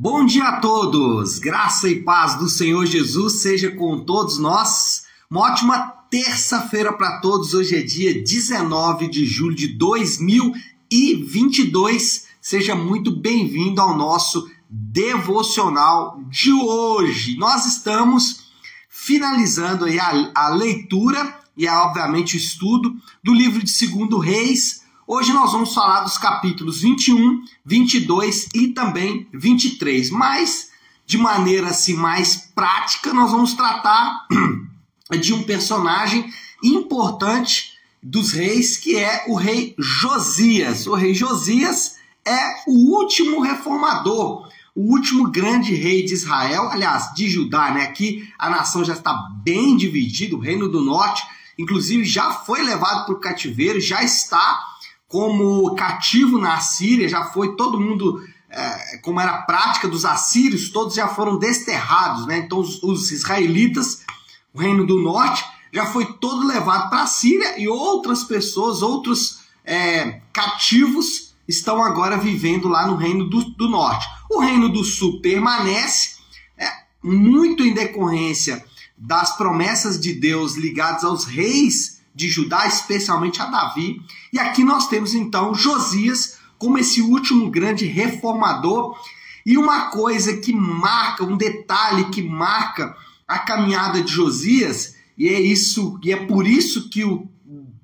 Bom dia a todos! Graça e paz do Senhor Jesus seja com todos nós. Uma ótima terça-feira para todos. Hoje é dia 19 de julho de 2022. Seja muito bem-vindo ao nosso devocional de hoje. Nós estamos finalizando a, a leitura e, obviamente, o estudo do livro de Segundo Reis, Hoje nós vamos falar dos capítulos 21, 22 e também 23, mas de maneira assim mais prática nós vamos tratar de um personagem importante dos reis que é o rei Josias. O rei Josias é o último reformador, o último grande rei de Israel, aliás, de Judá, né? Aqui a nação já está bem dividida, o reino do norte, inclusive já foi levado para o cativeiro, já está como cativo na Assíria, já foi todo mundo, é, como era a prática dos assírios, todos já foram desterrados, né? Então os, os israelitas, o reino do norte, já foi todo levado para a Síria e outras pessoas, outros é, cativos estão agora vivendo lá no reino do, do norte. O reino do sul permanece, é, muito em decorrência das promessas de Deus ligadas aos reis de Judá, especialmente a Davi. E aqui nós temos então Josias como esse último grande reformador. E uma coisa que marca, um detalhe que marca a caminhada de Josias, e é isso, e é por isso que o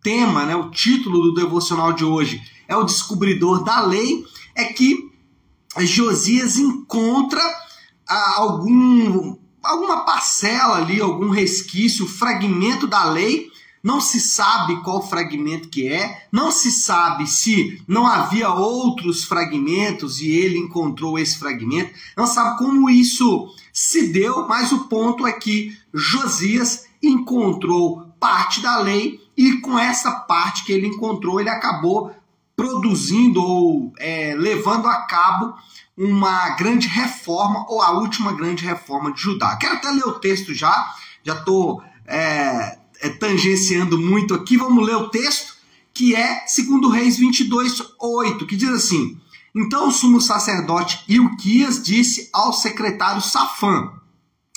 tema, né, o título do devocional de hoje é o descobridor da lei, é que Josias encontra ah, algum alguma parcela ali, algum resquício, fragmento da lei não se sabe qual fragmento que é, não se sabe se não havia outros fragmentos e ele encontrou esse fragmento, não sabe como isso se deu, mas o ponto é que Josias encontrou parte da lei e com essa parte que ele encontrou, ele acabou produzindo ou é, levando a cabo uma grande reforma ou a última grande reforma de Judá. Quero até ler o texto já, já estou é, é, tangenciando muito aqui, vamos ler o texto, que é segundo Reis 22, 8, que diz assim: Então o sumo sacerdote Ilquias disse ao secretário Safã: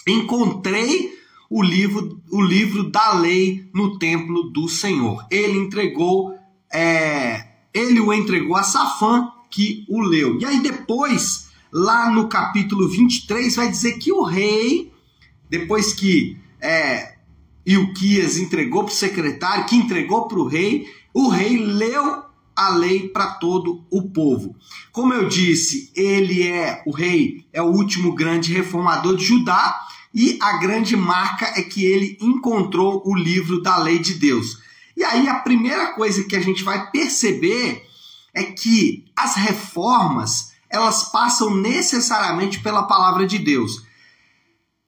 Encontrei o livro, o livro da lei no templo do Senhor. Ele entregou, é, ele o entregou a Safã, que o leu. E aí depois, lá no capítulo 23, vai dizer que o rei, depois que é, Ilquias entregou para o secretário, que entregou para o rei, o rei leu a lei para todo o povo. Como eu disse, ele é o rei, é o último grande reformador de Judá e a grande marca é que ele encontrou o livro da lei de Deus. E aí a primeira coisa que a gente vai perceber é que as reformas, elas passam necessariamente pela palavra de Deus.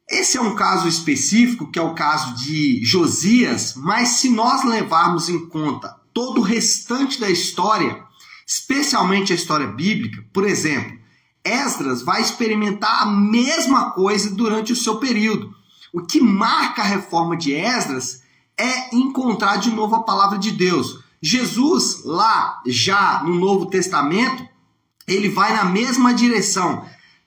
Esse é um caso específico, que é o caso de Josias, mas se nós levarmos em conta todo o restante da história, especialmente a história bíblica, por exemplo, Esdras vai experimentar a mesma coisa durante o seu período. O que marca a reforma de Esdras é encontrar de novo a palavra de Deus. Jesus, lá já no Novo Testamento, ele vai na mesma direção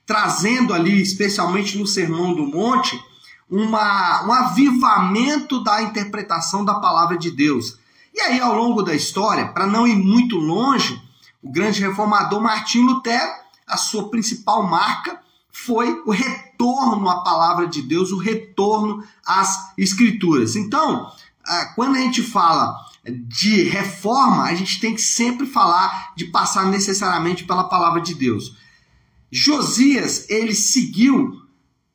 trazendo ali, especialmente no Sermão do Monte, uma, um avivamento da interpretação da palavra de Deus. E aí, ao longo da história, para não ir muito longe, o grande reformador Martinho Lutero, a sua principal marca foi o retorno à palavra de Deus, o retorno às escrituras. Então, ah, quando a gente fala de reforma, a gente tem que sempre falar de passar necessariamente pela palavra de Deus. Josias, ele seguiu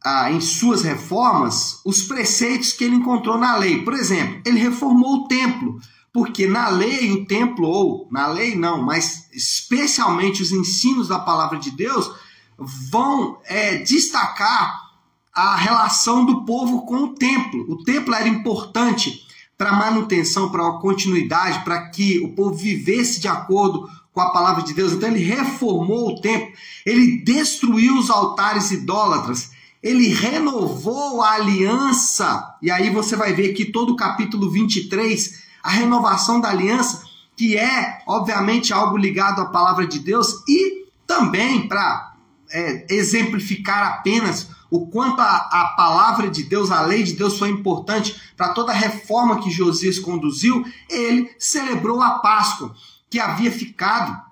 ah, em suas reformas os preceitos que ele encontrou na lei. Por exemplo, ele reformou o templo, porque na lei o templo, ou na lei não, mas especialmente os ensinos da palavra de Deus, vão é, destacar a relação do povo com o templo. O templo era importante para manutenção, para continuidade, para que o povo vivesse de acordo com a palavra de Deus. Então ele reformou o templo, ele destruiu os altares idólatras, ele renovou a aliança. E aí você vai ver aqui todo o capítulo 23, a renovação da aliança, que é, obviamente, algo ligado à palavra de Deus e também para é, exemplificar apenas o quanto a, a palavra de Deus, a lei de Deus foi importante para toda a reforma que Josias conduziu, ele celebrou a Páscoa, que havia ficado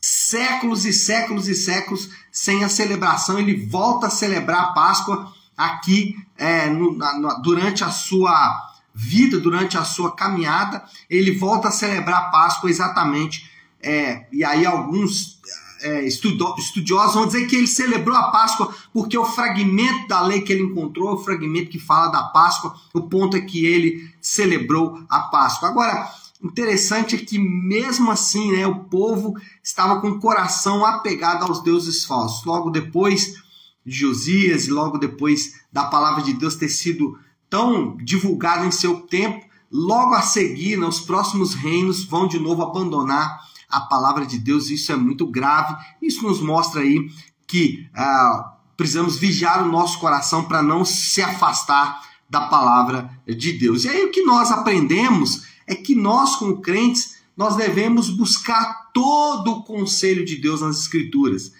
séculos e séculos e séculos sem a celebração. Ele volta a celebrar a Páscoa aqui é, no, na, durante a sua vida, durante a sua caminhada. Ele volta a celebrar a Páscoa exatamente. É, e aí alguns é, estudiosos vão dizer que ele celebrou a Páscoa porque o fragmento da lei que ele encontrou, o fragmento que fala da Páscoa, o ponto é que ele celebrou a Páscoa. Agora, interessante é que mesmo assim, né, o povo estava com o coração apegado aos deuses falsos. Logo depois de Josias e logo depois da palavra de Deus ter sido tão divulgada em seu tempo, logo a seguir, né, os próximos reinos vão de novo abandonar a palavra de Deus, isso é muito grave. Isso nos mostra aí que ah, precisamos vigiar o nosso coração para não se afastar da palavra de Deus. E aí o que nós aprendemos é que nós, como crentes, nós devemos buscar todo o conselho de Deus nas Escrituras.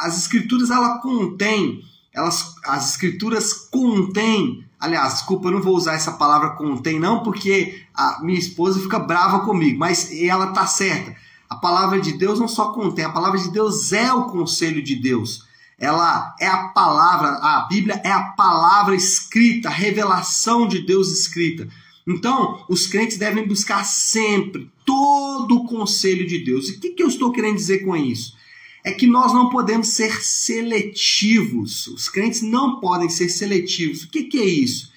As Escrituras ela contém, elas, as Escrituras contêm Aliás, desculpa, eu não vou usar essa palavra contém, não, porque a minha esposa fica brava comigo, mas ela tá certa. A palavra de Deus não só contém, a palavra de Deus é o conselho de Deus. Ela é a palavra, a Bíblia é a palavra escrita, a revelação de Deus escrita. Então, os crentes devem buscar sempre todo o conselho de Deus. E o que, que eu estou querendo dizer com isso? É que nós não podemos ser seletivos. Os crentes não podem ser seletivos. O que, que é isso?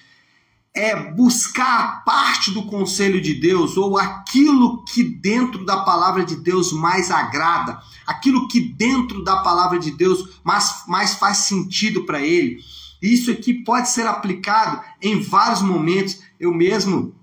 é buscar parte do conselho de Deus ou aquilo que dentro da palavra de Deus mais agrada, aquilo que dentro da palavra de Deus mais, mais faz sentido para ele. Isso aqui pode ser aplicado em vários momentos. Eu mesmo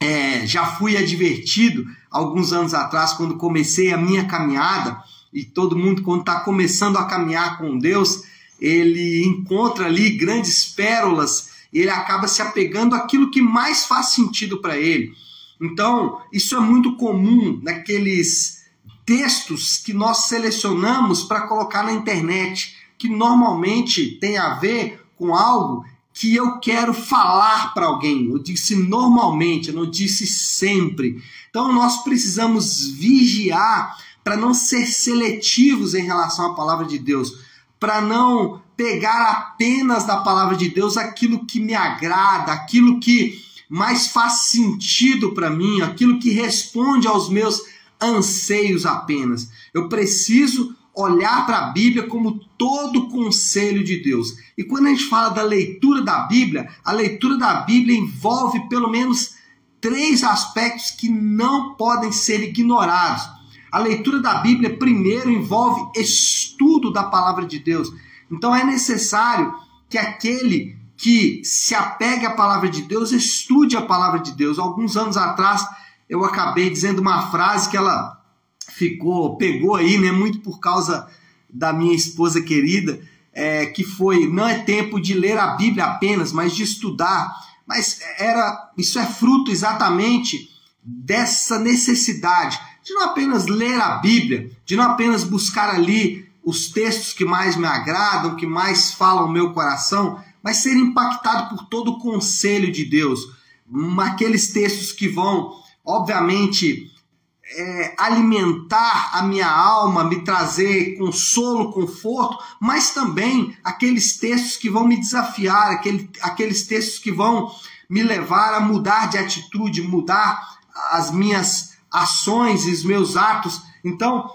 é, já fui advertido alguns anos atrás, quando comecei a minha caminhada, e todo mundo, quando está começando a caminhar com Deus, ele encontra ali grandes pérolas ele acaba se apegando àquilo que mais faz sentido para ele. Então, isso é muito comum naqueles textos que nós selecionamos para colocar na internet, que normalmente tem a ver com algo que eu quero falar para alguém. Eu disse normalmente, eu não disse sempre. Então nós precisamos vigiar para não ser seletivos em relação à palavra de Deus, para não pegar apenas da palavra de Deus aquilo que me agrada, aquilo que mais faz sentido para mim, aquilo que responde aos meus anseios apenas. Eu preciso olhar para a Bíblia como todo conselho de Deus. E quando a gente fala da leitura da Bíblia, a leitura da Bíblia envolve pelo menos três aspectos que não podem ser ignorados. A leitura da Bíblia, primeiro, envolve estudo da palavra de Deus. Então é necessário que aquele que se apegue à palavra de Deus estude a palavra de Deus. Alguns anos atrás eu acabei dizendo uma frase que ela ficou, pegou aí, né, muito por causa da minha esposa querida, é, que foi não é tempo de ler a Bíblia apenas, mas de estudar. Mas era isso é fruto exatamente dessa necessidade de não apenas ler a Bíblia, de não apenas buscar ali os textos que mais me agradam, que mais falam o meu coração, mas ser impactado por todo o conselho de Deus. Aqueles textos que vão, obviamente, é, alimentar a minha alma, me trazer consolo, conforto, mas também aqueles textos que vão me desafiar, aquele, aqueles textos que vão me levar a mudar de atitude, mudar as minhas ações e os meus atos. Então,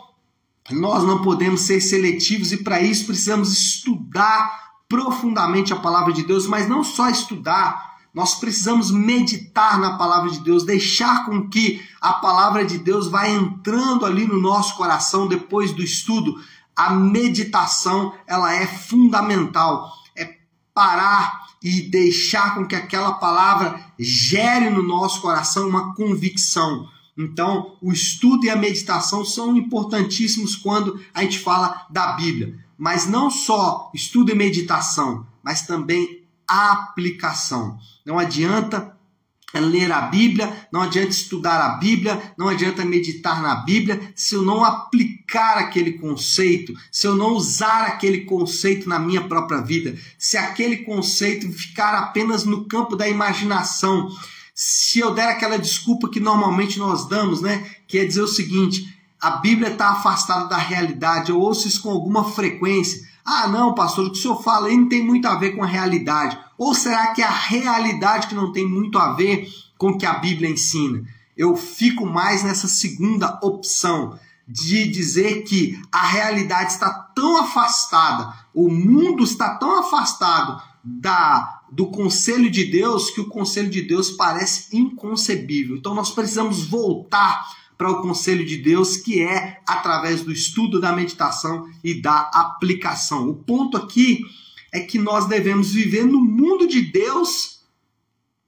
nós não podemos ser seletivos e para isso precisamos estudar profundamente a palavra de Deus, mas não só estudar, nós precisamos meditar na palavra de Deus, deixar com que a palavra de Deus vá entrando ali no nosso coração depois do estudo. A meditação, ela é fundamental. É parar e deixar com que aquela palavra gere no nosso coração uma convicção então, o estudo e a meditação são importantíssimos quando a gente fala da Bíblia. Mas não só estudo e meditação, mas também aplicação. Não adianta ler a Bíblia, não adianta estudar a Bíblia, não adianta meditar na Bíblia, se eu não aplicar aquele conceito, se eu não usar aquele conceito na minha própria vida, se aquele conceito ficar apenas no campo da imaginação, se eu der aquela desculpa que normalmente nós damos, né, que é dizer o seguinte: a Bíblia está afastada da realidade, eu ouço isso com alguma frequência. Ah, não, pastor, o que o senhor fala aí não tem muito a ver com a realidade. Ou será que é a realidade que não tem muito a ver com o que a Bíblia ensina? Eu fico mais nessa segunda opção de dizer que a realidade está tão afastada, o mundo está tão afastado da do conselho de Deus que o conselho de Deus parece inconcebível. Então nós precisamos voltar para o conselho de Deus, que é através do estudo, da meditação e da aplicação. O ponto aqui é que nós devemos viver no mundo de Deus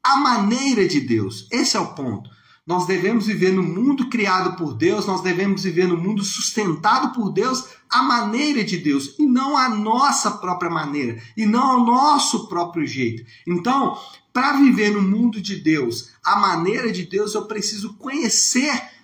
a maneira de Deus. Esse é o ponto. Nós devemos viver no mundo criado por Deus, nós devemos viver no mundo sustentado por Deus, a maneira de Deus, e não a nossa própria maneira, e não ao nosso próprio jeito. Então, para viver no mundo de Deus, a maneira de Deus, eu preciso conhecer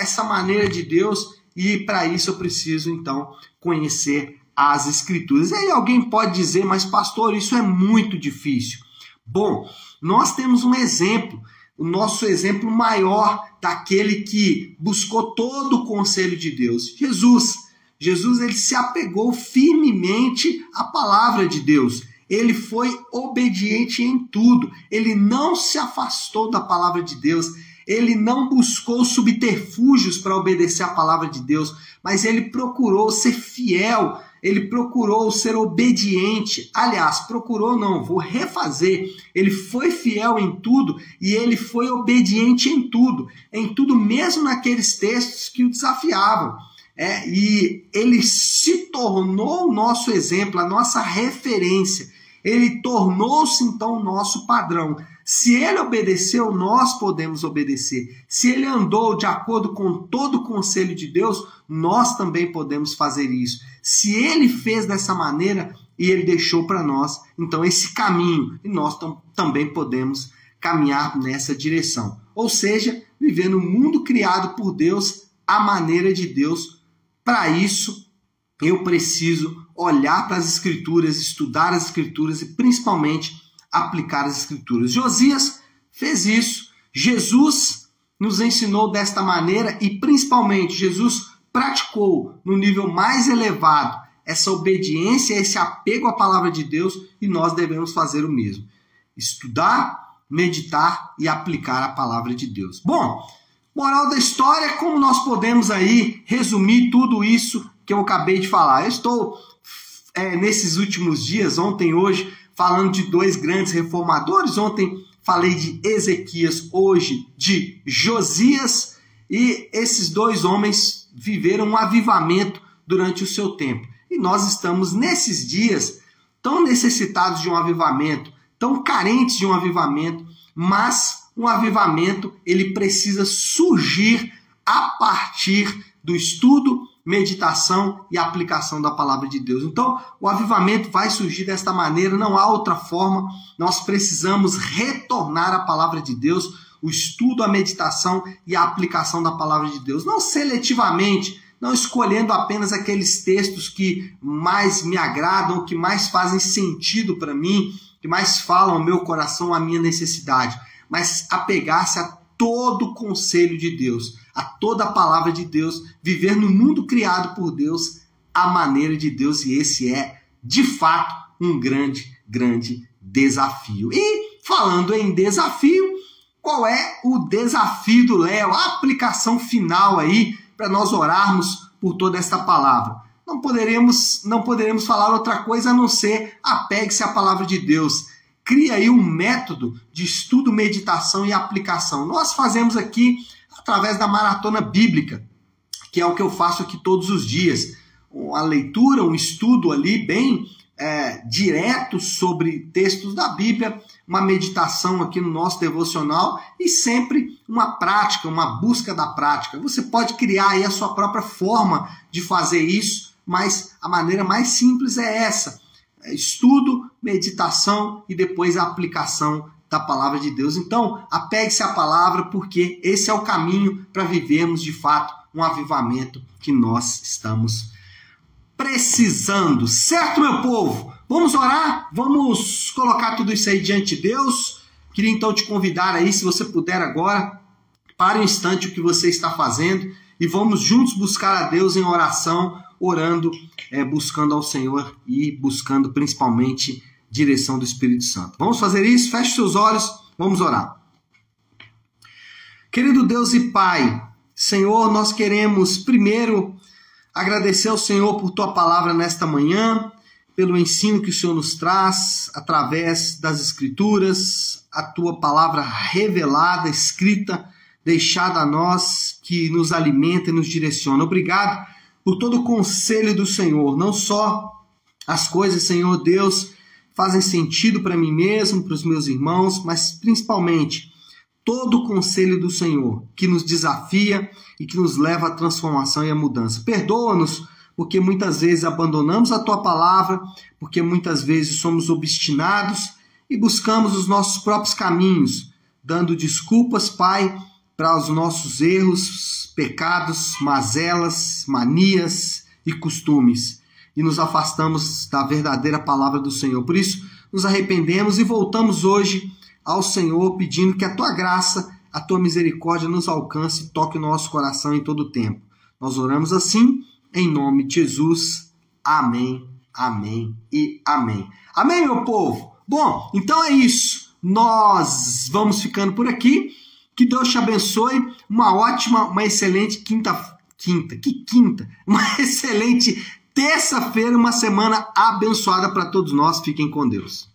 essa maneira de Deus e para isso eu preciso então conhecer as escrituras. E aí alguém pode dizer, mas pastor, isso é muito difícil. Bom, nós temos um exemplo, o nosso exemplo maior daquele que buscou todo o conselho de Deus, Jesus. Jesus ele se apegou firmemente à palavra de Deus. Ele foi obediente em tudo. Ele não se afastou da palavra de Deus ele não buscou subterfúgios para obedecer a palavra de Deus, mas ele procurou ser fiel, ele procurou ser obediente. Aliás, procurou não, vou refazer. Ele foi fiel em tudo e ele foi obediente em tudo, em tudo mesmo naqueles textos que o desafiavam. É, e ele se tornou o nosso exemplo, a nossa referência. Ele tornou-se então o nosso padrão. Se ele obedeceu, nós podemos obedecer. Se ele andou de acordo com todo o conselho de Deus, nós também podemos fazer isso. Se ele fez dessa maneira e ele deixou para nós, então esse caminho, e nós também podemos caminhar nessa direção. Ou seja, viver no mundo criado por Deus, a maneira de Deus. Para isso, eu preciso olhar para as Escrituras, estudar as Escrituras e principalmente aplicar as Escrituras. Josias fez isso. Jesus nos ensinou desta maneira e, principalmente, Jesus praticou no nível mais elevado essa obediência, esse apego à palavra de Deus e nós devemos fazer o mesmo. Estudar, meditar e aplicar a palavra de Deus. Bom, moral da história, como nós podemos aí resumir tudo isso que eu acabei de falar? Eu estou é, nesses últimos dias, ontem hoje, falando de dois grandes reformadores. Ontem falei de Ezequias, hoje de Josias, e esses dois homens viveram um avivamento durante o seu tempo. E nós estamos nesses dias tão necessitados de um avivamento, tão carentes de um avivamento, mas um avivamento ele precisa surgir a partir do estudo meditação e aplicação da palavra de Deus. Então, o avivamento vai surgir desta maneira, não há outra forma. Nós precisamos retornar à palavra de Deus, o estudo, a meditação e a aplicação da palavra de Deus, não seletivamente, não escolhendo apenas aqueles textos que mais me agradam, que mais fazem sentido para mim, que mais falam ao meu coração, à minha necessidade, mas apegar-se a todo o conselho de Deus a toda a palavra de Deus, viver no mundo criado por Deus, a maneira de Deus, e esse é, de fato, um grande, grande desafio. E falando em desafio, qual é o desafio do Léo, a aplicação final aí para nós orarmos por toda esta palavra? Não poderemos, não poderemos falar outra coisa a não ser apegue-se à palavra de Deus. Cria aí um método de estudo, meditação e aplicação. Nós fazemos aqui através da maratona bíblica, que é o que eu faço aqui todos os dias. Uma leitura, um estudo ali bem é, direto sobre textos da Bíblia, uma meditação aqui no nosso devocional e sempre uma prática, uma busca da prática. Você pode criar aí a sua própria forma de fazer isso, mas a maneira mais simples é essa: é estudo, meditação e depois a aplicação da palavra de Deus. Então, apegue-se à palavra, porque esse é o caminho para vivermos de fato um avivamento que nós estamos precisando. Certo, meu povo? Vamos orar? Vamos colocar tudo isso aí diante de Deus? Queria então te convidar aí, se você puder agora, pare um instante o que você está fazendo e vamos juntos buscar a Deus em oração, orando, é, buscando ao Senhor e buscando principalmente direção do Espírito Santo. Vamos fazer isso? Feche seus olhos, vamos orar. Querido Deus e Pai, Senhor, nós queremos primeiro agradecer ao Senhor por tua palavra nesta manhã, pelo ensino que o Senhor nos traz através das Escrituras, a tua palavra revelada, escrita, deixada a nós, que nos alimenta e nos direciona. Obrigado por todo o conselho do Senhor, não só as coisas, Senhor Deus, fazem sentido para mim mesmo, para os meus irmãos, mas principalmente todo o conselho do Senhor que nos desafia e que nos leva à transformação e à mudança. Perdoa-nos porque muitas vezes abandonamos a tua palavra, porque muitas vezes somos obstinados e buscamos os nossos próprios caminhos, dando desculpas, Pai, para os nossos erros, pecados, mazelas, manias e costumes e nos afastamos da verdadeira palavra do Senhor. Por isso, nos arrependemos e voltamos hoje ao Senhor pedindo que a tua graça, a tua misericórdia nos alcance e toque o nosso coração em todo o tempo. Nós oramos assim, em nome de Jesus. Amém, amém e amém. Amém, meu povo? Bom, então é isso. Nós vamos ficando por aqui. Que Deus te abençoe. Uma ótima, uma excelente quinta. Quinta, que quinta? Uma excelente terça-feira, uma semana abençoada para todos nós. Fiquem com Deus.